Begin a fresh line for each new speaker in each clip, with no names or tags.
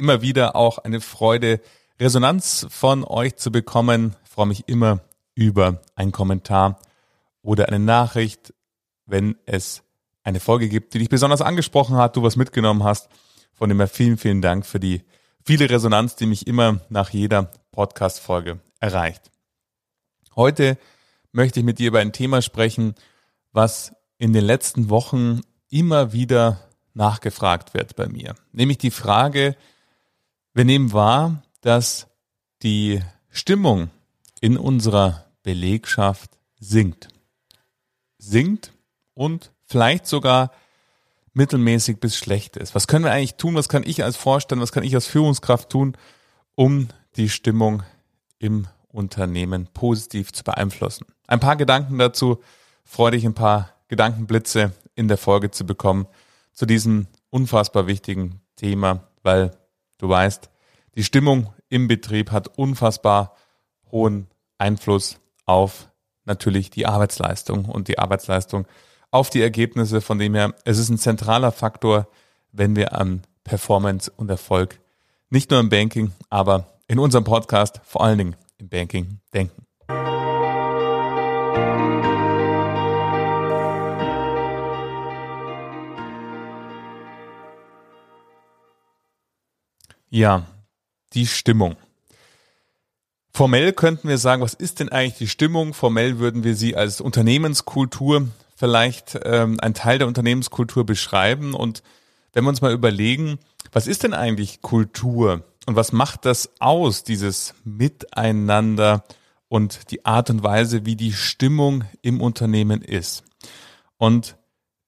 Immer wieder auch eine Freude, Resonanz von euch zu bekommen. Ich freue mich immer über einen Kommentar oder eine Nachricht, wenn es eine Folge gibt, die dich besonders angesprochen hat, du was mitgenommen hast. Von dem her vielen, vielen Dank für die viele Resonanz, die mich immer nach jeder Podcast-Folge erreicht. Heute möchte ich mit dir über ein Thema sprechen, was in den letzten Wochen immer wieder nachgefragt wird bei mir. Nämlich die Frage, wir nehmen wahr, dass die Stimmung in unserer Belegschaft sinkt. Sinkt und vielleicht sogar mittelmäßig bis schlecht ist. Was können wir eigentlich tun? Was kann ich als Vorstand, was kann ich als Führungskraft tun, um die Stimmung im Unternehmen positiv zu beeinflussen? Ein paar Gedanken dazu. Freue dich, ein paar Gedankenblitze in der Folge zu bekommen zu diesem unfassbar wichtigen Thema, weil du weißt, die Stimmung im Betrieb hat unfassbar hohen Einfluss auf natürlich die Arbeitsleistung und die Arbeitsleistung auf die Ergebnisse, von dem her, es ist ein zentraler Faktor, wenn wir an Performance und Erfolg nicht nur im Banking, aber in unserem Podcast vor allen Dingen im Banking denken. Ja, die Stimmung. Formell könnten wir sagen, was ist denn eigentlich die Stimmung? Formell würden wir sie als Unternehmenskultur vielleicht ähm, ein Teil der Unternehmenskultur beschreiben. Und wenn wir uns mal überlegen, was ist denn eigentlich Kultur und was macht das aus, dieses Miteinander und die Art und Weise, wie die Stimmung im Unternehmen ist? Und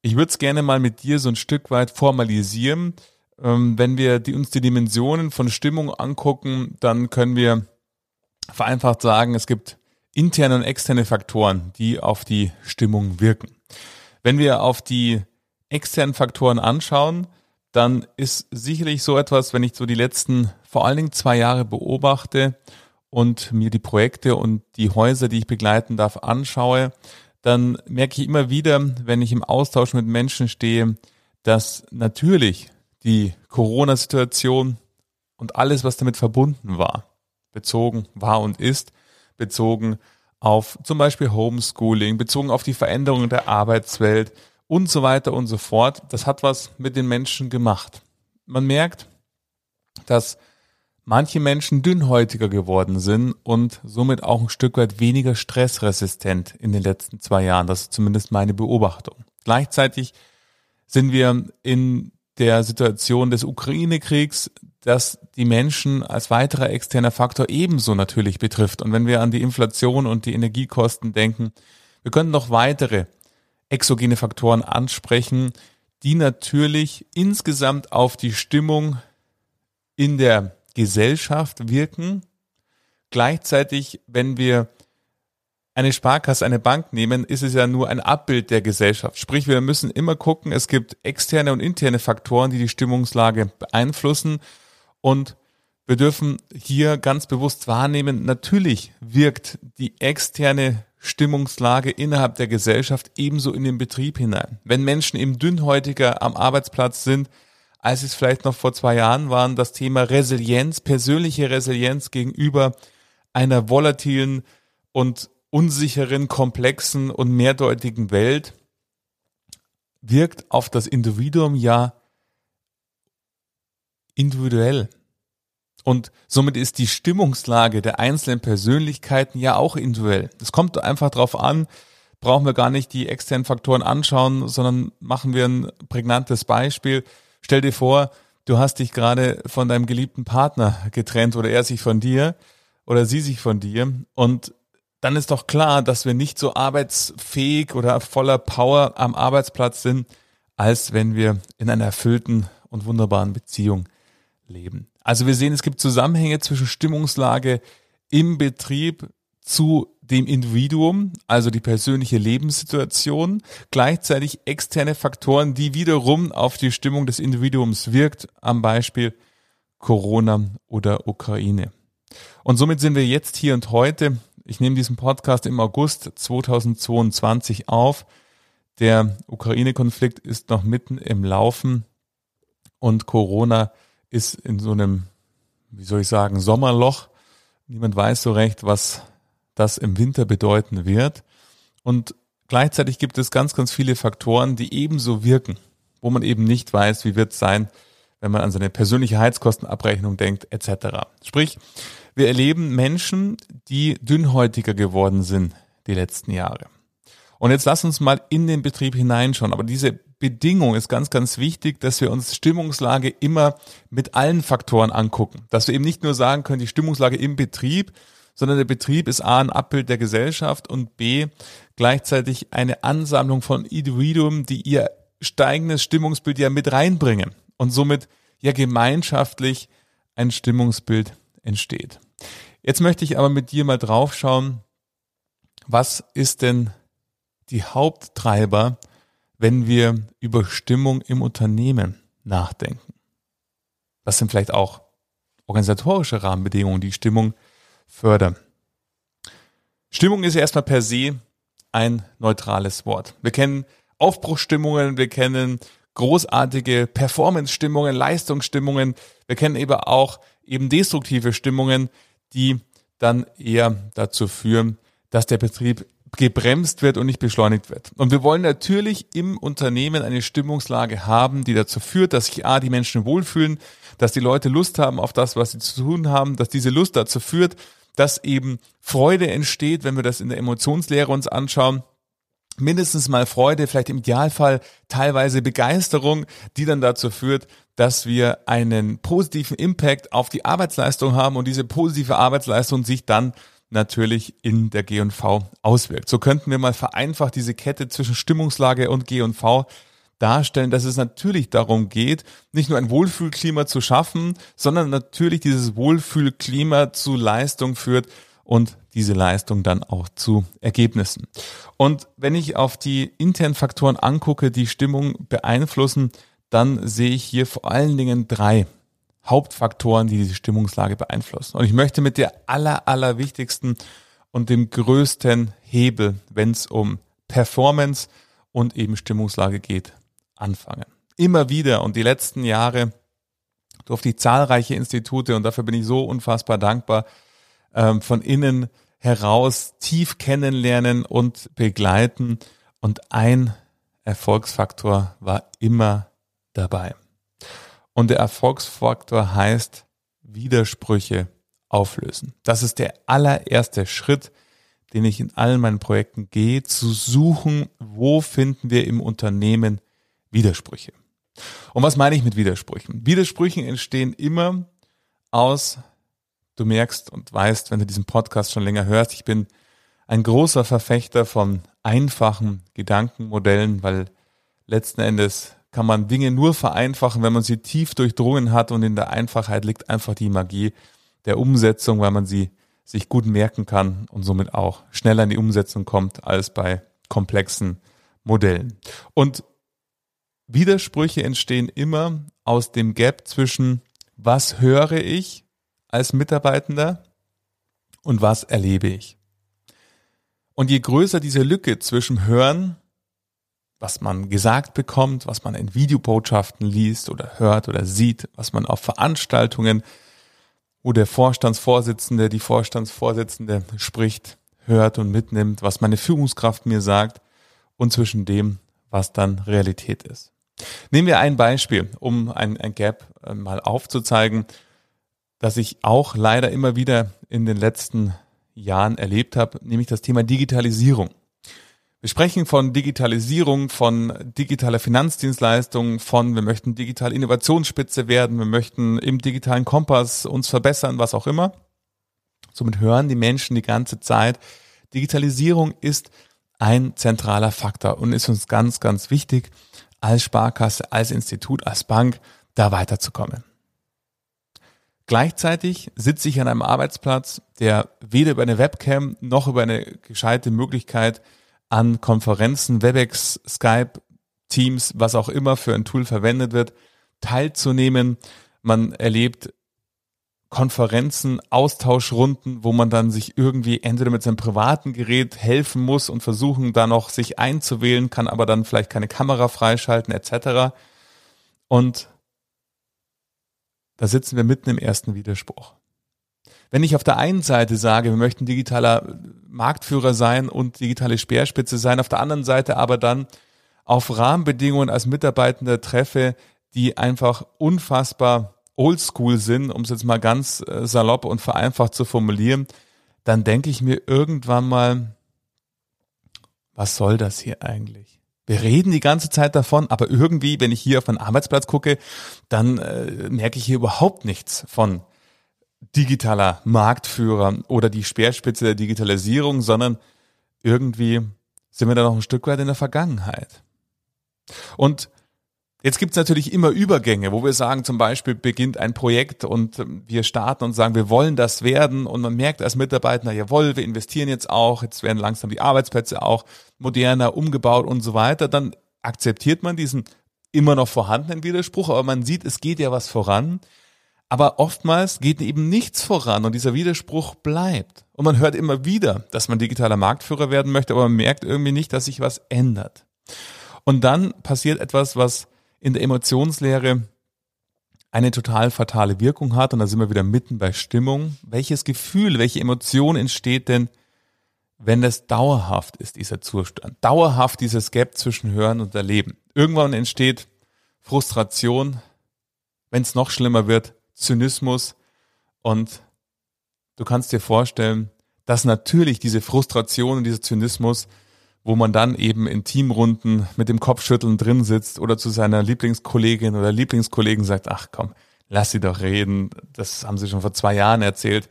ich würde es gerne mal mit dir so ein Stück weit formalisieren, ähm, wenn wir die, uns die Dimensionen von Stimmung angucken, dann können wir vereinfacht sagen, es gibt interne und externe Faktoren, die auf die Stimmung wirken. Wenn wir auf die externen Faktoren anschauen, dann ist sicherlich so etwas, wenn ich so die letzten vor allen Dingen zwei Jahre beobachte und mir die Projekte und die Häuser, die ich begleiten darf, anschaue, dann merke ich immer wieder, wenn ich im Austausch mit Menschen stehe, dass natürlich die Corona-Situation und alles, was damit verbunden war, bezogen war und ist, bezogen auf zum Beispiel Homeschooling, bezogen auf die Veränderung der Arbeitswelt und so weiter und so fort. Das hat was mit den Menschen gemacht. Man merkt, dass manche Menschen dünnhäutiger geworden sind und somit auch ein Stück weit weniger stressresistent in den letzten zwei Jahren. Das ist zumindest meine Beobachtung. Gleichzeitig sind wir in der Situation des Ukraine-Kriegs, dass die Menschen als weiterer externer Faktor ebenso natürlich betrifft. Und wenn wir an die Inflation und die Energiekosten denken, wir können noch weitere exogene Faktoren ansprechen, die natürlich insgesamt auf die Stimmung in der Gesellschaft wirken. Gleichzeitig, wenn wir eine Sparkasse, eine Bank nehmen, ist es ja nur ein Abbild der Gesellschaft. Sprich, wir müssen immer gucken, es gibt externe und interne Faktoren, die die Stimmungslage beeinflussen. Und wir dürfen hier ganz bewusst wahrnehmen, natürlich wirkt die externe Stimmungslage innerhalb der Gesellschaft ebenso in den Betrieb hinein. Wenn Menschen eben dünnhäutiger am Arbeitsplatz sind, als es vielleicht noch vor zwei Jahren waren, das Thema Resilienz, persönliche Resilienz gegenüber einer volatilen und unsicheren, komplexen und mehrdeutigen Welt wirkt auf das Individuum ja individuell. Und somit ist die Stimmungslage der einzelnen Persönlichkeiten ja auch individuell. Es kommt einfach darauf an, brauchen wir gar nicht die externen Faktoren anschauen, sondern machen wir ein prägnantes Beispiel. Stell dir vor, du hast dich gerade von deinem geliebten Partner getrennt oder er sich von dir oder sie sich von dir und dann ist doch klar, dass wir nicht so arbeitsfähig oder voller Power am Arbeitsplatz sind, als wenn wir in einer erfüllten und wunderbaren Beziehung leben. Also wir sehen, es gibt Zusammenhänge zwischen Stimmungslage im Betrieb zu dem Individuum, also die persönliche Lebenssituation, gleichzeitig externe Faktoren, die wiederum auf die Stimmung des Individuums wirkt, am Beispiel Corona oder Ukraine. Und somit sind wir jetzt hier und heute. Ich nehme diesen Podcast im August 2022 auf. Der Ukraine-Konflikt ist noch mitten im Laufen und Corona ist in so einem, wie soll ich sagen, Sommerloch. Niemand weiß so recht, was das im Winter bedeuten wird. Und gleichzeitig gibt es ganz, ganz viele Faktoren, die ebenso wirken, wo man eben nicht weiß, wie wird es sein, wenn man an seine persönliche Heizkostenabrechnung denkt, etc. Sprich, wir erleben Menschen, die dünnhäutiger geworden sind die letzten Jahre. Und jetzt lass uns mal in den Betrieb hineinschauen. Aber diese Bedingung ist ganz, ganz wichtig, dass wir uns Stimmungslage immer mit allen Faktoren angucken. Dass wir eben nicht nur sagen können, die Stimmungslage im Betrieb, sondern der Betrieb ist A ein Abbild der Gesellschaft und B gleichzeitig eine Ansammlung von Individuen, die ihr steigendes Stimmungsbild ja mit reinbringen und somit ja gemeinschaftlich ein Stimmungsbild entsteht. Jetzt möchte ich aber mit dir mal draufschauen, was ist denn die Haupttreiber, wenn wir über Stimmung im Unternehmen nachdenken? Was sind vielleicht auch organisatorische Rahmenbedingungen, die Stimmung fördern? Stimmung ist ja erstmal per se ein neutrales Wort. Wir kennen Aufbruchstimmungen, wir kennen großartige Performance-Stimmungen, Leistungsstimmungen. Wir kennen eben auch eben destruktive Stimmungen, die dann eher dazu führen, dass der Betrieb gebremst wird und nicht beschleunigt wird. Und wir wollen natürlich im Unternehmen eine Stimmungslage haben, die dazu führt, dass sich A, die Menschen wohlfühlen, dass die Leute Lust haben auf das, was sie zu tun haben, dass diese Lust dazu führt, dass eben Freude entsteht, wenn wir das in der Emotionslehre uns anschauen, mindestens mal Freude, vielleicht im Idealfall teilweise Begeisterung, die dann dazu führt, dass wir einen positiven Impact auf die Arbeitsleistung haben und diese positive Arbeitsleistung sich dann natürlich in der G&V auswirkt. So könnten wir mal vereinfacht diese Kette zwischen Stimmungslage und G&V darstellen, dass es natürlich darum geht, nicht nur ein Wohlfühlklima zu schaffen, sondern natürlich dieses Wohlfühlklima zu Leistung führt und diese Leistung dann auch zu Ergebnissen. Und wenn ich auf die internen Faktoren angucke, die Stimmung beeinflussen, dann sehe ich hier vor allen Dingen drei Hauptfaktoren, die diese Stimmungslage beeinflussen. Und ich möchte mit der aller, aller wichtigsten und dem größten Hebel, wenn es um Performance und eben Stimmungslage geht, anfangen. Immer wieder und die letzten Jahre durfte ich zahlreiche Institute und dafür bin ich so unfassbar dankbar, ähm, von innen heraus tief kennenlernen und begleiten. Und ein Erfolgsfaktor war immer dabei. Und der Erfolgsfaktor heißt Widersprüche auflösen. Das ist der allererste Schritt, den ich in allen meinen Projekten gehe, zu suchen, wo finden wir im Unternehmen Widersprüche. Und was meine ich mit Widersprüchen? Widersprüche entstehen immer aus, du merkst und weißt, wenn du diesen Podcast schon länger hörst, ich bin ein großer Verfechter von einfachen Gedankenmodellen, weil letzten Endes kann man Dinge nur vereinfachen, wenn man sie tief durchdrungen hat und in der Einfachheit liegt einfach die Magie der Umsetzung, weil man sie sich gut merken kann und somit auch schneller in die Umsetzung kommt als bei komplexen Modellen. Und Widersprüche entstehen immer aus dem Gap zwischen was höre ich als Mitarbeitender und was erlebe ich. Und je größer diese Lücke zwischen Hören was man gesagt bekommt, was man in Videobotschaften liest oder hört oder sieht, was man auf Veranstaltungen, wo der Vorstandsvorsitzende, die Vorstandsvorsitzende spricht, hört und mitnimmt, was meine Führungskraft mir sagt und zwischen dem, was dann Realität ist. Nehmen wir ein Beispiel, um ein, ein Gap äh, mal aufzuzeigen, das ich auch leider immer wieder in den letzten Jahren erlebt habe, nämlich das Thema Digitalisierung. Wir sprechen von Digitalisierung, von digitaler Finanzdienstleistung, von wir möchten digital Innovationsspitze werden, wir möchten im digitalen Kompass uns verbessern, was auch immer. Somit hören die Menschen die ganze Zeit, Digitalisierung ist ein zentraler Faktor und ist uns ganz, ganz wichtig, als Sparkasse, als Institut, als Bank da weiterzukommen. Gleichzeitig sitze ich an einem Arbeitsplatz, der weder über eine Webcam noch über eine gescheite Möglichkeit an Konferenzen, WebEx, Skype, Teams, was auch immer für ein Tool verwendet wird, teilzunehmen. Man erlebt Konferenzen, Austauschrunden, wo man dann sich irgendwie entweder mit seinem privaten Gerät helfen muss und versuchen da noch sich einzuwählen, kann aber dann vielleicht keine Kamera freischalten etc. Und da sitzen wir mitten im ersten Widerspruch. Wenn ich auf der einen Seite sage, wir möchten digitaler Marktführer sein und digitale Speerspitze sein, auf der anderen Seite aber dann auf Rahmenbedingungen als Mitarbeitender treffe, die einfach unfassbar oldschool sind, um es jetzt mal ganz äh, salopp und vereinfacht zu formulieren, dann denke ich mir irgendwann mal, was soll das hier eigentlich? Wir reden die ganze Zeit davon, aber irgendwie, wenn ich hier auf einen Arbeitsplatz gucke, dann äh, merke ich hier überhaupt nichts von digitaler Marktführer oder die Speerspitze der Digitalisierung, sondern irgendwie sind wir da noch ein Stück weit in der Vergangenheit. Und Jetzt gibt's natürlich immer Übergänge, wo wir sagen, zum Beispiel beginnt ein Projekt und ähm, wir starten und sagen, wir wollen das werden und man merkt als Mitarbeiter, jawohl, wir investieren jetzt auch, jetzt werden langsam die Arbeitsplätze auch moderner umgebaut und so weiter, dann akzeptiert man diesen immer noch vorhandenen Widerspruch, aber man sieht, es geht ja was voran. Aber oftmals geht eben nichts voran und dieser Widerspruch bleibt. Und man hört immer wieder, dass man digitaler Marktführer werden möchte, aber man merkt irgendwie nicht, dass sich was ändert. Und dann passiert etwas, was in der Emotionslehre eine total fatale Wirkung hat. Und da sind wir wieder mitten bei Stimmung. Welches Gefühl, welche Emotion entsteht denn, wenn es dauerhaft ist, dieser Zustand? Dauerhaft dieses Gap zwischen Hören und Erleben. Irgendwann entsteht Frustration, wenn es noch schlimmer wird, Zynismus und du kannst dir vorstellen, dass natürlich diese Frustration und dieser Zynismus wo man dann eben in Teamrunden mit dem Kopfschütteln drin sitzt oder zu seiner Lieblingskollegin oder Lieblingskollegen sagt, ach komm, lass sie doch reden, das haben sie schon vor zwei Jahren erzählt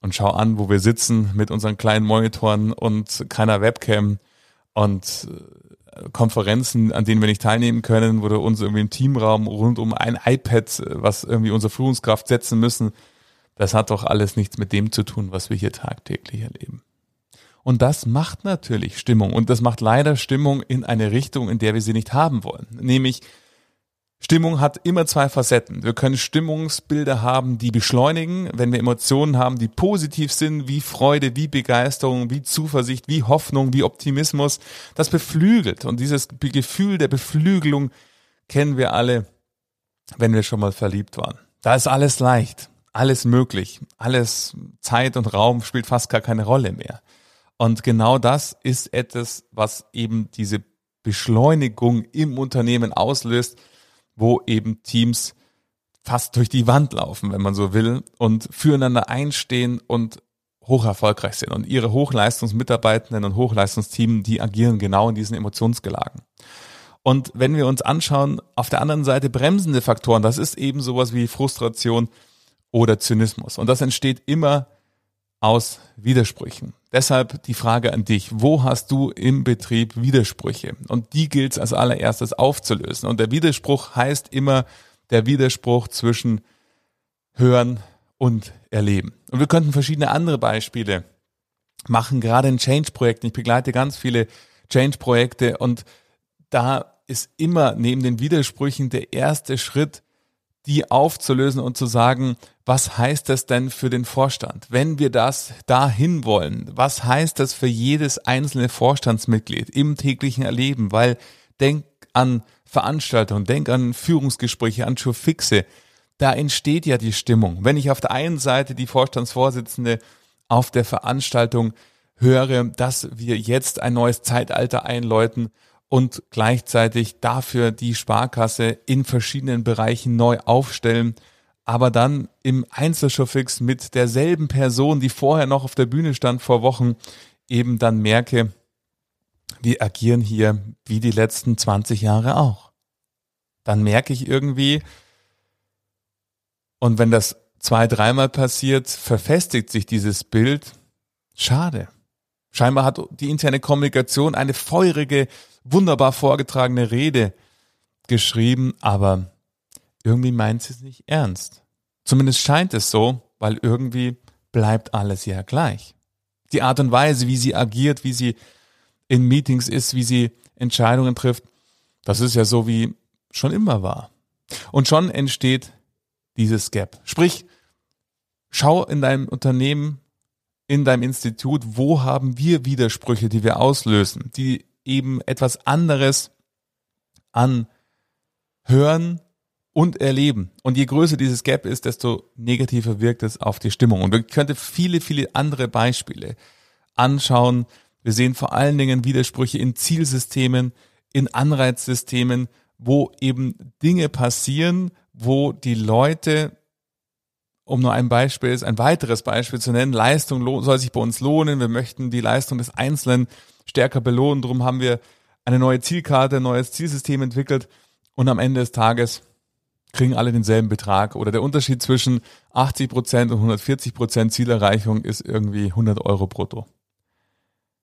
und schau an, wo wir sitzen mit unseren kleinen Monitoren und keiner Webcam und äh, Konferenzen, an denen wir nicht teilnehmen können, wo wir uns irgendwie im Teamraum rund um ein iPad, was irgendwie unsere Führungskraft setzen müssen, das hat doch alles nichts mit dem zu tun, was wir hier tagtäglich erleben. Und das macht natürlich Stimmung. Und das macht leider Stimmung in eine Richtung, in der wir sie nicht haben wollen. Nämlich, Stimmung hat immer zwei Facetten. Wir können Stimmungsbilder haben, die beschleunigen, wenn wir Emotionen haben, die positiv sind, wie Freude, wie Begeisterung, wie Zuversicht, wie Hoffnung, wie Optimismus. Das beflügelt. Und dieses Gefühl der Beflügelung kennen wir alle, wenn wir schon mal verliebt waren. Da ist alles leicht, alles möglich, alles Zeit und Raum spielt fast gar keine Rolle mehr. Und genau das ist etwas, was eben diese Beschleunigung im Unternehmen auslöst, wo eben Teams fast durch die Wand laufen, wenn man so will, und füreinander einstehen und hoch erfolgreich sind. Und ihre Hochleistungsmitarbeitenden und Hochleistungsteam, die agieren genau in diesen Emotionsgelagen. Und wenn wir uns anschauen, auf der anderen Seite bremsende Faktoren, das ist eben sowas wie Frustration oder Zynismus. Und das entsteht immer aus Widersprüchen. Deshalb die Frage an dich, wo hast du im Betrieb Widersprüche? Und die gilt es als allererstes aufzulösen. Und der Widerspruch heißt immer der Widerspruch zwischen Hören und Erleben. Und wir könnten verschiedene andere Beispiele machen, gerade in Change-Projekten. Ich begleite ganz viele Change-Projekte und da ist immer neben den Widersprüchen der erste Schritt, die aufzulösen und zu sagen, was heißt das denn für den Vorstand? Wenn wir das dahin wollen, was heißt das für jedes einzelne Vorstandsmitglied im täglichen Erleben? Weil denk an Veranstaltungen, denk an Führungsgespräche, an Fixe. Da entsteht ja die Stimmung. Wenn ich auf der einen Seite die Vorstandsvorsitzende auf der Veranstaltung höre, dass wir jetzt ein neues Zeitalter einläuten und gleichzeitig dafür die Sparkasse in verschiedenen Bereichen neu aufstellen, aber dann im Einzelshowfix mit derselben Person, die vorher noch auf der Bühne stand vor Wochen, eben dann merke, wir agieren hier wie die letzten 20 Jahre auch. Dann merke ich irgendwie, und wenn das zwei, dreimal passiert, verfestigt sich dieses Bild. Schade. Scheinbar hat die interne Kommunikation eine feurige wunderbar vorgetragene Rede geschrieben, aber irgendwie meint sie es nicht ernst. Zumindest scheint es so, weil irgendwie bleibt alles ja gleich. Die Art und Weise, wie sie agiert, wie sie in Meetings ist, wie sie Entscheidungen trifft, das ist ja so wie schon immer war. Und schon entsteht dieses Gap. Sprich, schau in deinem Unternehmen, in deinem Institut, wo haben wir Widersprüche, die wir auslösen, die eben etwas anderes an hören und erleben. Und je größer dieses Gap ist, desto negativer wirkt es auf die Stimmung. Und wir könnte viele, viele andere Beispiele anschauen. Wir sehen vor allen Dingen Widersprüche in Zielsystemen, in Anreizsystemen, wo eben Dinge passieren, wo die Leute, um nur ein Beispiel, ein weiteres Beispiel zu nennen, Leistung soll sich bei uns lohnen. Wir möchten die Leistung des Einzelnen stärker belohnen. Darum haben wir eine neue Zielkarte, ein neues Zielsystem entwickelt. Und am Ende des Tages kriegen alle denselben Betrag. Oder der Unterschied zwischen 80 Prozent und 140 Prozent Zielerreichung ist irgendwie 100 Euro brutto.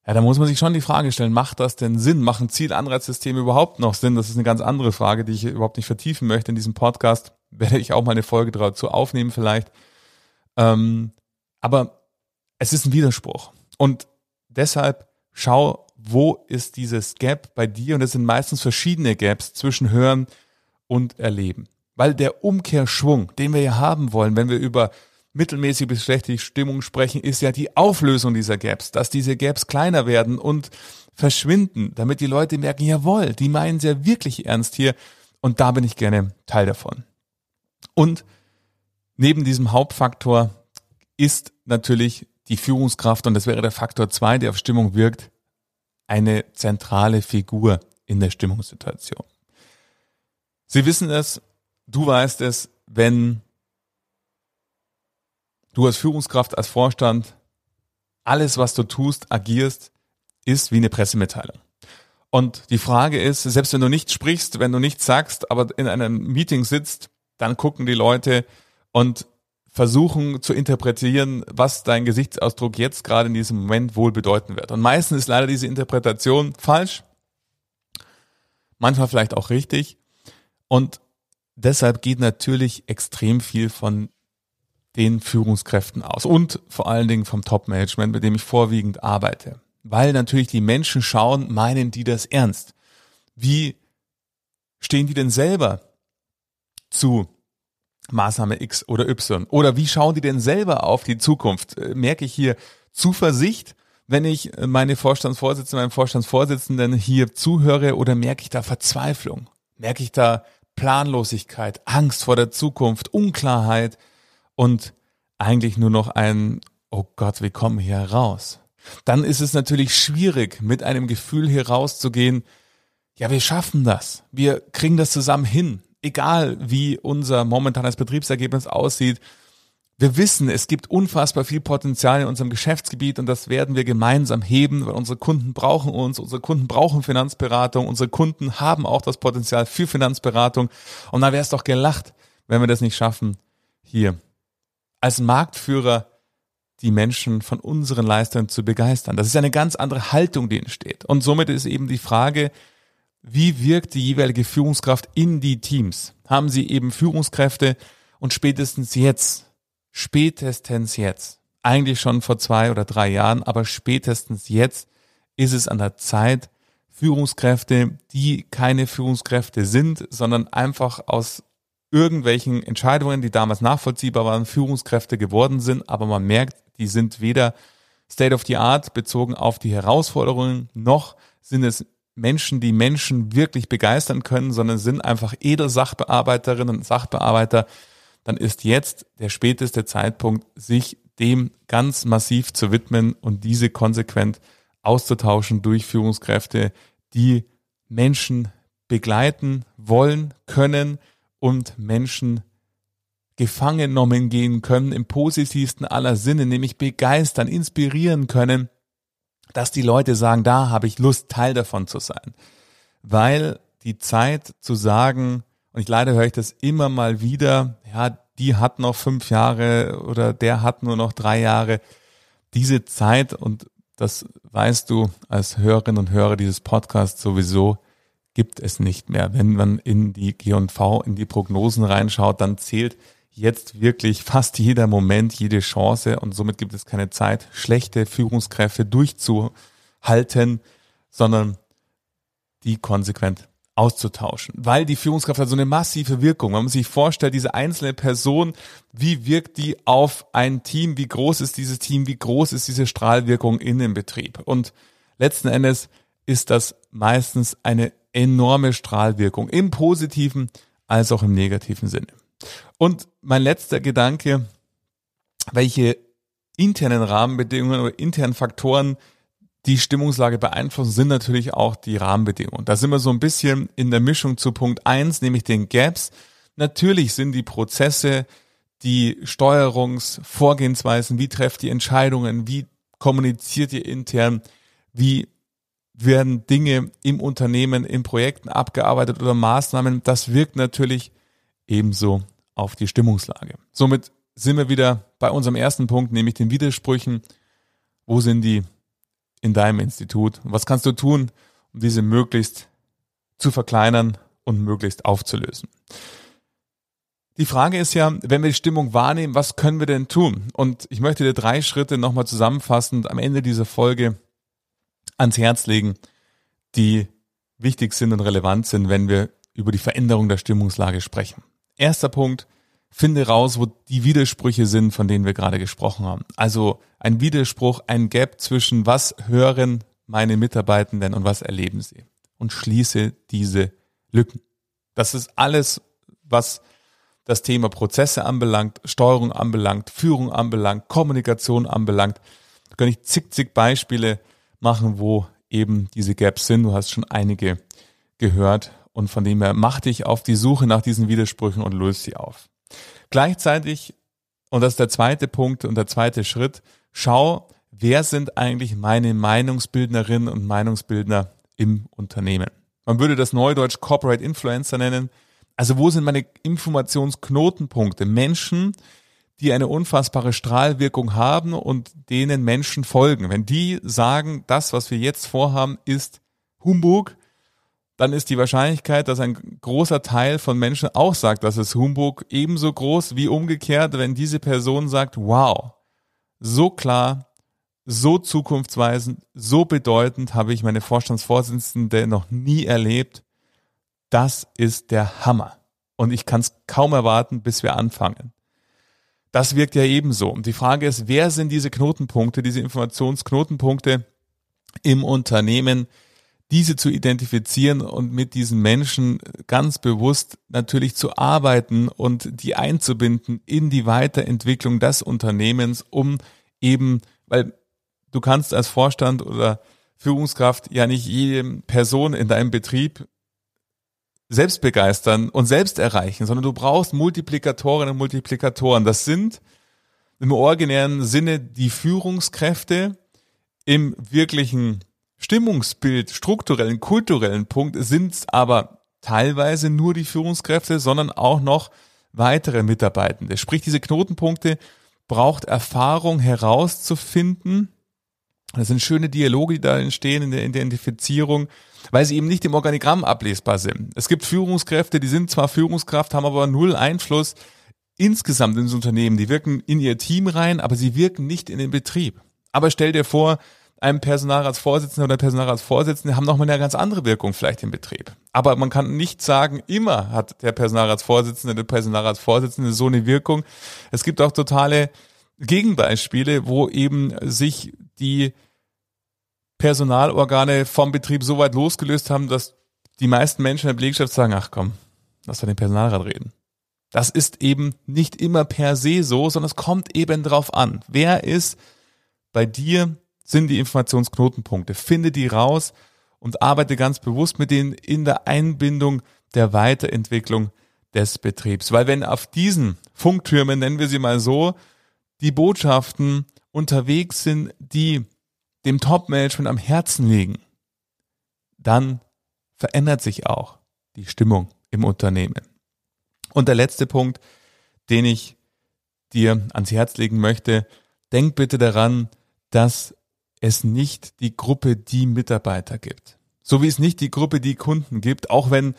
Ja, da muss man sich schon die Frage stellen, macht das denn Sinn? Machen Zielanreizsysteme überhaupt noch Sinn? Das ist eine ganz andere Frage, die ich überhaupt nicht vertiefen möchte in diesem Podcast. Werde ich auch mal eine Folge dazu aufnehmen vielleicht. Ähm, aber es ist ein Widerspruch. Und deshalb schau, wo ist dieses Gap bei dir? Und es sind meistens verschiedene Gaps zwischen Hören und Erleben. Weil der Umkehrschwung, den wir ja haben wollen, wenn wir über mittelmäßig bis schlechte Stimmung sprechen, ist ja die Auflösung dieser Gaps, dass diese Gaps kleiner werden und verschwinden, damit die Leute merken, jawohl, die meinen ja wirklich ernst hier und da bin ich gerne Teil davon. Und neben diesem Hauptfaktor ist natürlich die Führungskraft, und das wäre der Faktor zwei, der auf Stimmung wirkt, eine zentrale Figur in der Stimmungssituation. Sie wissen es, du weißt es, wenn Du als Führungskraft, als Vorstand, alles, was du tust, agierst, ist wie eine Pressemitteilung. Und die Frage ist, selbst wenn du nicht sprichst, wenn du nichts sagst, aber in einem Meeting sitzt, dann gucken die Leute und versuchen zu interpretieren, was dein Gesichtsausdruck jetzt gerade in diesem Moment wohl bedeuten wird. Und meistens ist leider diese Interpretation falsch, manchmal vielleicht auch richtig. Und deshalb geht natürlich extrem viel von den Führungskräften aus und vor allen Dingen vom Top-Management, mit dem ich vorwiegend arbeite. Weil natürlich die Menschen schauen, meinen die das ernst? Wie stehen die denn selber zu Maßnahme X oder Y? Oder wie schauen die denn selber auf die Zukunft? Äh, merke ich hier Zuversicht, wenn ich meine Vorstandsvorsitzenden, meinem Vorstandsvorsitzenden hier zuhöre oder merke ich da Verzweiflung? Merke ich da Planlosigkeit, Angst vor der Zukunft, Unklarheit? und eigentlich nur noch ein, oh Gott, wir kommen hier raus. Dann ist es natürlich schwierig, mit einem Gefühl hier rauszugehen, ja, wir schaffen das. Wir kriegen das zusammen hin. Egal wie unser momentanes Betriebsergebnis aussieht. Wir wissen, es gibt unfassbar viel Potenzial in unserem Geschäftsgebiet und das werden wir gemeinsam heben, weil unsere Kunden brauchen uns, unsere Kunden brauchen Finanzberatung, unsere Kunden haben auch das Potenzial für Finanzberatung. Und da wäre es doch gelacht, wenn wir das nicht schaffen, hier als Marktführer die Menschen von unseren Leistungen zu begeistern. Das ist eine ganz andere Haltung, die entsteht. Und somit ist eben die Frage, wie wirkt die jeweilige Führungskraft in die Teams? Haben sie eben Führungskräfte und spätestens jetzt, spätestens jetzt, eigentlich schon vor zwei oder drei Jahren, aber spätestens jetzt ist es an der Zeit, Führungskräfte, die keine Führungskräfte sind, sondern einfach aus irgendwelchen Entscheidungen, die damals nachvollziehbar waren, Führungskräfte geworden sind, aber man merkt, die sind weder State of the Art bezogen auf die Herausforderungen, noch sind es Menschen, die Menschen wirklich begeistern können, sondern sind einfach edel Sachbearbeiterinnen und Sachbearbeiter, dann ist jetzt der späteste Zeitpunkt, sich dem ganz massiv zu widmen und diese konsequent auszutauschen durch Führungskräfte, die Menschen begleiten wollen, können, und Menschen gefangen genommen gehen können im positivsten aller Sinne, nämlich begeistern, inspirieren können, dass die Leute sagen, da habe ich Lust, Teil davon zu sein. Weil die Zeit zu sagen, und ich leider höre ich das immer mal wieder, ja, die hat noch fünf Jahre oder der hat nur noch drei Jahre. Diese Zeit, und das weißt du als Hörerin und Hörer dieses Podcasts sowieso, gibt es nicht mehr. Wenn man in die G&V, in die Prognosen reinschaut, dann zählt jetzt wirklich fast jeder Moment, jede Chance und somit gibt es keine Zeit, schlechte Führungskräfte durchzuhalten, sondern die konsequent auszutauschen, weil die Führungskraft hat so eine massive Wirkung. Wenn man sich vorstellt, diese einzelne Person, wie wirkt die auf ein Team, wie groß ist dieses Team, wie groß ist diese Strahlwirkung in dem Betrieb. Und letzten Endes ist das meistens eine enorme Strahlwirkung im positiven als auch im negativen Sinne. Und mein letzter Gedanke, welche internen Rahmenbedingungen oder internen Faktoren die Stimmungslage beeinflussen, sind natürlich auch die Rahmenbedingungen. Da sind wir so ein bisschen in der Mischung zu Punkt eins, nämlich den Gaps. Natürlich sind die Prozesse, die Steuerungsvorgehensweisen, wie trefft die Entscheidungen, wie kommuniziert ihr intern, wie werden Dinge im Unternehmen, in Projekten abgearbeitet oder Maßnahmen, das wirkt natürlich ebenso auf die Stimmungslage. Somit sind wir wieder bei unserem ersten Punkt, nämlich den Widersprüchen. Wo sind die in deinem Institut? Was kannst du tun, um diese möglichst zu verkleinern und möglichst aufzulösen? Die Frage ist ja, wenn wir die Stimmung wahrnehmen, was können wir denn tun? Und ich möchte dir drei Schritte nochmal zusammenfassend am Ende dieser Folge ans Herz legen, die wichtig sind und relevant sind, wenn wir über die Veränderung der Stimmungslage sprechen. Erster Punkt, finde raus, wo die Widersprüche sind, von denen wir gerade gesprochen haben. Also ein Widerspruch, ein Gap zwischen was hören meine Mitarbeitenden und was erleben sie. Und schließe diese Lücken. Das ist alles, was das Thema Prozesse anbelangt, Steuerung anbelangt, Führung anbelangt, Kommunikation anbelangt. Da kann ich zig, zig Beispiele machen, wo eben diese Gaps sind. Du hast schon einige gehört und von dem her mach dich auf die Suche nach diesen Widersprüchen und löse sie auf. Gleichzeitig, und das ist der zweite Punkt und der zweite Schritt, schau, wer sind eigentlich meine Meinungsbildnerinnen und Meinungsbildner im Unternehmen. Man würde das neudeutsch Corporate Influencer nennen. Also wo sind meine Informationsknotenpunkte? Menschen, die eine unfassbare Strahlwirkung haben und denen Menschen folgen. Wenn die sagen, das, was wir jetzt vorhaben, ist Humbug, dann ist die Wahrscheinlichkeit, dass ein großer Teil von Menschen auch sagt, dass es Humbug ebenso groß wie umgekehrt, wenn diese Person sagt, wow, so klar, so zukunftsweisend, so bedeutend habe ich meine Vorstandsvorsitzende noch nie erlebt. Das ist der Hammer. Und ich kann es kaum erwarten, bis wir anfangen. Das wirkt ja ebenso. Und die Frage ist, wer sind diese Knotenpunkte, diese Informationsknotenpunkte im Unternehmen, diese zu identifizieren und mit diesen Menschen ganz bewusst natürlich zu arbeiten und die einzubinden in die Weiterentwicklung des Unternehmens, um eben, weil du kannst als Vorstand oder Führungskraft ja nicht jede Person in deinem Betrieb selbst begeistern und selbst erreichen, sondern du brauchst Multiplikatorinnen und Multiplikatoren. Das sind im originären Sinne die Führungskräfte im wirklichen Stimmungsbild, strukturellen, kulturellen Punkt sind es aber teilweise nur die Führungskräfte, sondern auch noch weitere Mitarbeitende. Sprich, diese Knotenpunkte braucht Erfahrung herauszufinden. Das sind schöne Dialoge, die da entstehen in der Identifizierung, weil sie eben nicht im Organigramm ablesbar sind. Es gibt Führungskräfte, die sind zwar Führungskraft, haben aber null Einfluss insgesamt ins Unternehmen. Die wirken in ihr Team rein, aber sie wirken nicht in den Betrieb. Aber stell dir vor, einem Personalratsvorsitzenden oder Personalratsvorsitzende haben nochmal eine ganz andere Wirkung vielleicht im Betrieb. Aber man kann nicht sagen, immer hat der Personalratsvorsitzende, der Personalratsvorsitzende so eine Wirkung. Es gibt auch totale Gegenbeispiele, wo eben sich die Personalorgane vom Betrieb so weit losgelöst haben, dass die meisten Menschen in der Belegschaft sagen, ach komm, lass doch den Personalrat reden. Das ist eben nicht immer per se so, sondern es kommt eben drauf an. Wer ist bei dir sind die Informationsknotenpunkte. Finde die raus und arbeite ganz bewusst mit denen in der Einbindung der Weiterentwicklung des Betriebs. Weil wenn auf diesen Funktürmen, nennen wir sie mal so, die Botschaften unterwegs sind, die dem Top-Management am Herzen liegen, dann verändert sich auch die Stimmung im Unternehmen. Und der letzte Punkt, den ich dir ans Herz legen möchte, denk bitte daran, dass es nicht die Gruppe die Mitarbeiter gibt. So wie es nicht die Gruppe die Kunden gibt, auch wenn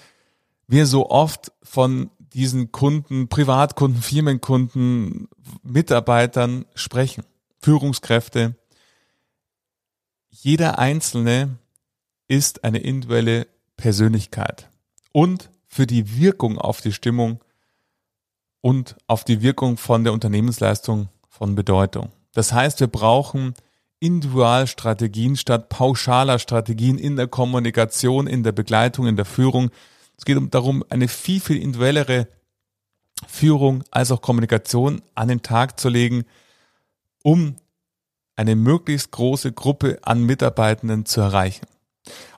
wir so oft von diesen Kunden, Privatkunden, Firmenkunden, Mitarbeitern sprechen, Führungskräfte. Jeder Einzelne ist eine individuelle Persönlichkeit und für die Wirkung auf die Stimmung und auf die Wirkung von der Unternehmensleistung von Bedeutung. Das heißt, wir brauchen Individualstrategien statt pauschaler Strategien in der Kommunikation, in der Begleitung, in der Führung. Es geht darum, eine viel, viel individuellere Führung als auch Kommunikation an den Tag zu legen, um eine möglichst große Gruppe an Mitarbeitenden zu erreichen.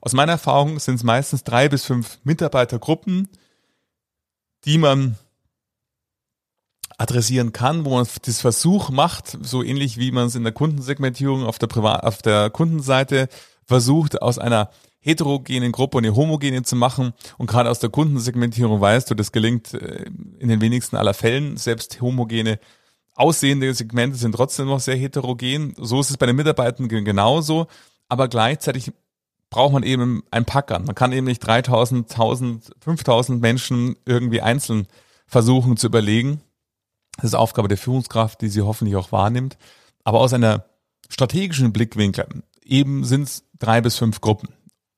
Aus meiner Erfahrung sind es meistens drei bis fünf Mitarbeitergruppen, die man adressieren kann, wo man das Versuch macht, so ähnlich wie man es in der Kundensegmentierung auf der Privat auf der Kundenseite versucht, aus einer heterogenen Gruppe eine homogene zu machen. Und gerade aus der Kundensegmentierung weißt du, das gelingt äh, in den wenigsten aller Fällen. Selbst homogene aussehende Segmente sind trotzdem noch sehr heterogen. So ist es bei den Mitarbeitern genauso. Aber gleichzeitig braucht man eben ein Packern. Man kann eben nicht 3000, 1000, 5000 Menschen irgendwie einzeln versuchen zu überlegen. Das ist Aufgabe der Führungskraft, die sie hoffentlich auch wahrnimmt. Aber aus einer strategischen Blickwinkel eben sind es drei bis fünf Gruppen,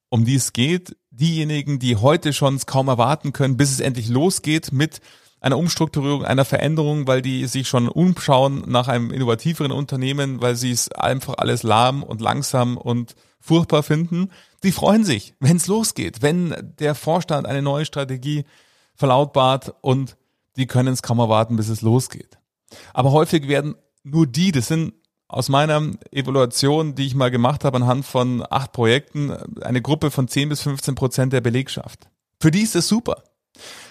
um die es geht. Diejenigen, die heute schon es kaum erwarten können, bis es endlich losgeht mit einer Umstrukturierung, einer Veränderung, weil die sich schon umschauen nach einem innovativeren Unternehmen, weil sie es einfach alles lahm und langsam und furchtbar finden. Die freuen sich, wenn es losgeht, wenn der Vorstand eine neue Strategie verlautbart und die können es kaum erwarten, bis es losgeht. Aber häufig werden nur die, das sind aus meiner Evaluation, die ich mal gemacht habe anhand von acht Projekten, eine Gruppe von 10 bis 15 Prozent der Belegschaft. Für die ist es super.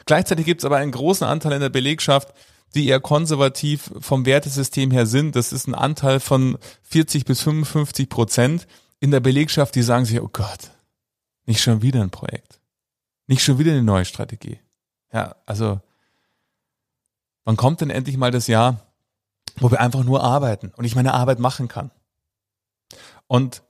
Gleichzeitig gibt es aber einen großen Anteil in der Belegschaft, die eher konservativ vom Wertesystem her sind. Das ist ein Anteil von 40 bis 55 Prozent in der Belegschaft, die sagen sich, oh Gott, nicht schon wieder ein Projekt. Nicht schon wieder eine neue Strategie. Ja, also wann kommt denn endlich mal das Jahr, wo wir einfach nur arbeiten und ich meine Arbeit machen kann? Und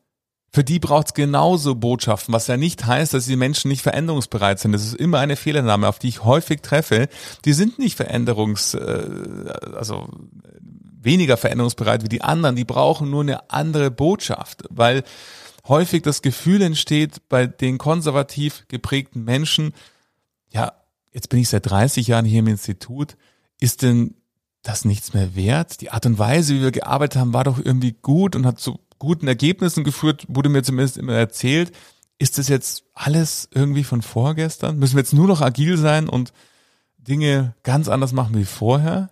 für die braucht es genauso Botschaften, was ja nicht heißt, dass die Menschen nicht veränderungsbereit sind. Das ist immer eine Fehlernahme, auf die ich häufig treffe. Die sind nicht veränderungs, äh, also weniger veränderungsbereit wie die anderen. Die brauchen nur eine andere Botschaft, weil häufig das Gefühl entsteht bei den konservativ geprägten Menschen, ja, jetzt bin ich seit 30 Jahren hier im Institut, ist denn das nichts mehr wert? Die Art und Weise, wie wir gearbeitet haben, war doch irgendwie gut und hat zu guten Ergebnissen geführt, wurde mir zumindest immer erzählt. Ist das jetzt alles irgendwie von vorgestern? Müssen wir jetzt nur noch agil sein und Dinge ganz anders machen wie vorher?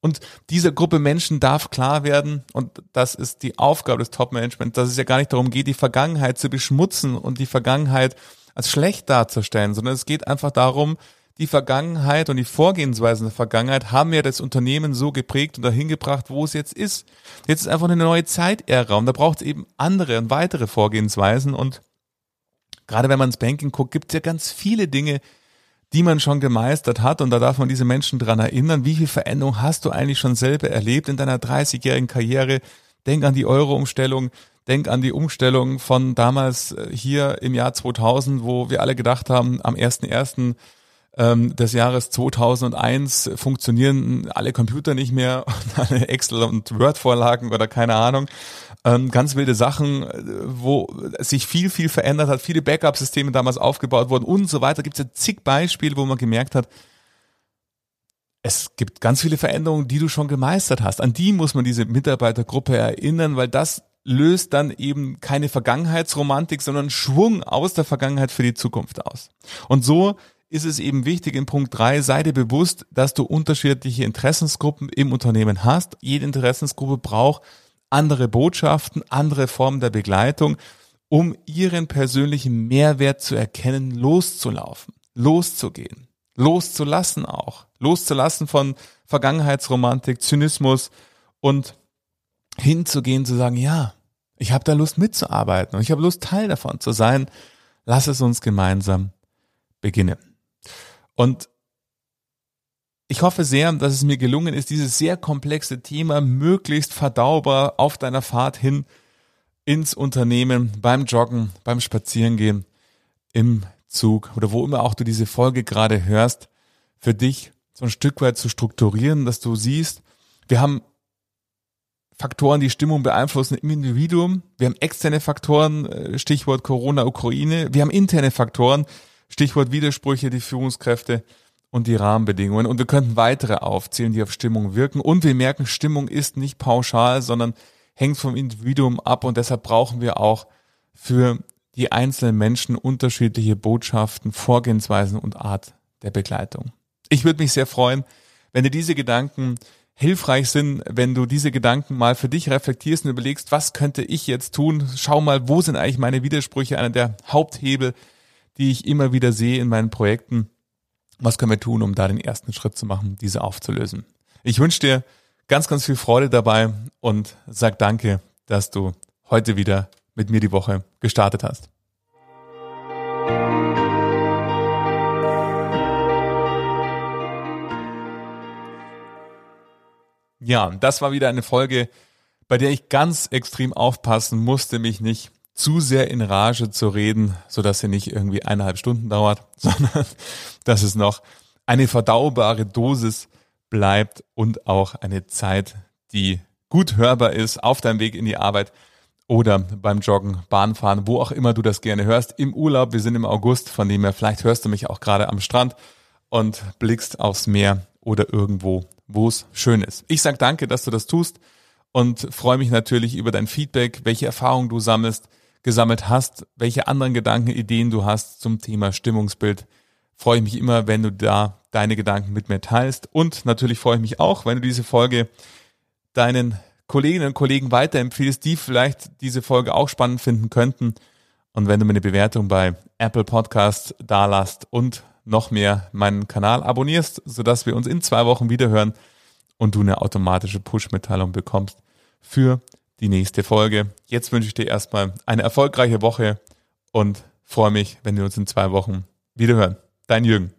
Und dieser Gruppe Menschen darf klar werden, und das ist die Aufgabe des Top-Management, dass es ja gar nicht darum geht, die Vergangenheit zu beschmutzen und die Vergangenheit als schlecht darzustellen, sondern es geht einfach darum, die Vergangenheit und die Vorgehensweisen der Vergangenheit haben ja das Unternehmen so geprägt und dahin gebracht, wo es jetzt ist. Jetzt ist einfach eine neue Zeitära und da braucht es eben andere und weitere Vorgehensweisen und gerade wenn man ins Banking guckt, gibt es ja ganz viele Dinge, die man schon gemeistert hat und da darf man diese Menschen dran erinnern, wie viel Veränderung hast du eigentlich schon selber erlebt in deiner 30-jährigen Karriere? Denk an die Euro-Umstellung, denk an die Umstellung von damals äh, hier im Jahr 2000, wo wir alle gedacht haben, am 1.1 ähm, des Jahres 2001 funktionieren alle Computer nicht mehr, alle Excel- und Word-Vorlagen oder keine Ahnung. Ähm, ganz wilde Sachen, wo sich viel, viel verändert hat, viele Backup-Systeme damals aufgebaut wurden und so weiter. Gibt es ja zig Beispiele, wo man gemerkt hat, es gibt ganz viele Veränderungen, die du schon gemeistert hast. An die muss man diese Mitarbeitergruppe erinnern, weil das löst dann eben keine Vergangenheitsromantik, sondern Schwung aus der Vergangenheit für die Zukunft aus. Und so ist es eben wichtig in Punkt drei sei dir bewusst, dass du unterschiedliche Interessensgruppen im Unternehmen hast. Jede Interessensgruppe braucht andere Botschaften, andere Formen der Begleitung, um ihren persönlichen Mehrwert zu erkennen, loszulaufen, loszugehen, loszulassen auch, loszulassen von Vergangenheitsromantik, Zynismus und hinzugehen, zu sagen, ja, ich habe da Lust mitzuarbeiten und ich habe Lust, Teil davon zu sein. Lass es uns gemeinsam beginnen. Und ich hoffe sehr, dass es mir gelungen ist, dieses sehr komplexe Thema möglichst verdaubar auf deiner Fahrt hin ins Unternehmen, beim Joggen, beim Spazierengehen, im Zug oder wo immer auch du diese Folge gerade hörst, für dich so ein Stück weit zu strukturieren, dass du siehst, wir haben Faktoren, die Stimmung beeinflussen im Individuum. Wir haben externe Faktoren, äh, Stichwort Corona, Ukraine. Wir haben interne Faktoren, Stichwort Widersprüche, die Führungskräfte und die Rahmenbedingungen. Und wir könnten weitere aufzählen, die auf Stimmung wirken. Und wir merken, Stimmung ist nicht pauschal, sondern hängt vom Individuum ab. Und deshalb brauchen wir auch für die einzelnen Menschen unterschiedliche Botschaften, Vorgehensweisen und Art der Begleitung. Ich würde mich sehr freuen, wenn dir diese Gedanken hilfreich sind, wenn du diese Gedanken mal für dich reflektierst und überlegst, was könnte ich jetzt tun? Schau mal, wo sind eigentlich meine Widersprüche? Einer der Haupthebel, die ich immer wieder sehe in meinen Projekten. Was können wir tun, um da den ersten Schritt zu machen, diese aufzulösen? Ich wünsche dir ganz, ganz viel Freude dabei und sag danke, dass du heute wieder mit mir die Woche gestartet hast. Ja, das war wieder eine Folge, bei der ich ganz extrem aufpassen musste, mich nicht zu sehr in Rage zu reden, so dass sie nicht irgendwie eineinhalb Stunden dauert, sondern dass es noch eine verdaubare Dosis bleibt und auch eine Zeit, die gut hörbar ist auf deinem Weg in die Arbeit oder beim Joggen, Bahnfahren, wo auch immer du das gerne hörst. Im Urlaub, wir sind im August, von dem her vielleicht hörst du mich auch gerade am Strand und blickst aufs Meer oder irgendwo wo es schön ist. Ich sage danke, dass du das tust und freue mich natürlich über dein Feedback, welche Erfahrungen du sammelst, gesammelt hast, welche anderen Gedanken, Ideen du hast zum Thema Stimmungsbild. Freue ich mich immer, wenn du da deine Gedanken mit mir teilst und natürlich freue ich mich auch, wenn du diese Folge deinen Kolleginnen und Kollegen weiterempfiehlst, die vielleicht diese Folge auch spannend finden könnten. Und wenn du mir eine Bewertung bei Apple Podcasts dalasst und noch mehr meinen Kanal abonnierst, sodass wir uns in zwei Wochen wieder hören und du eine automatische Push-Mitteilung bekommst für die nächste Folge. Jetzt wünsche ich dir erstmal eine erfolgreiche Woche und freue mich, wenn wir uns in zwei Wochen wieder hören. Dein Jürgen.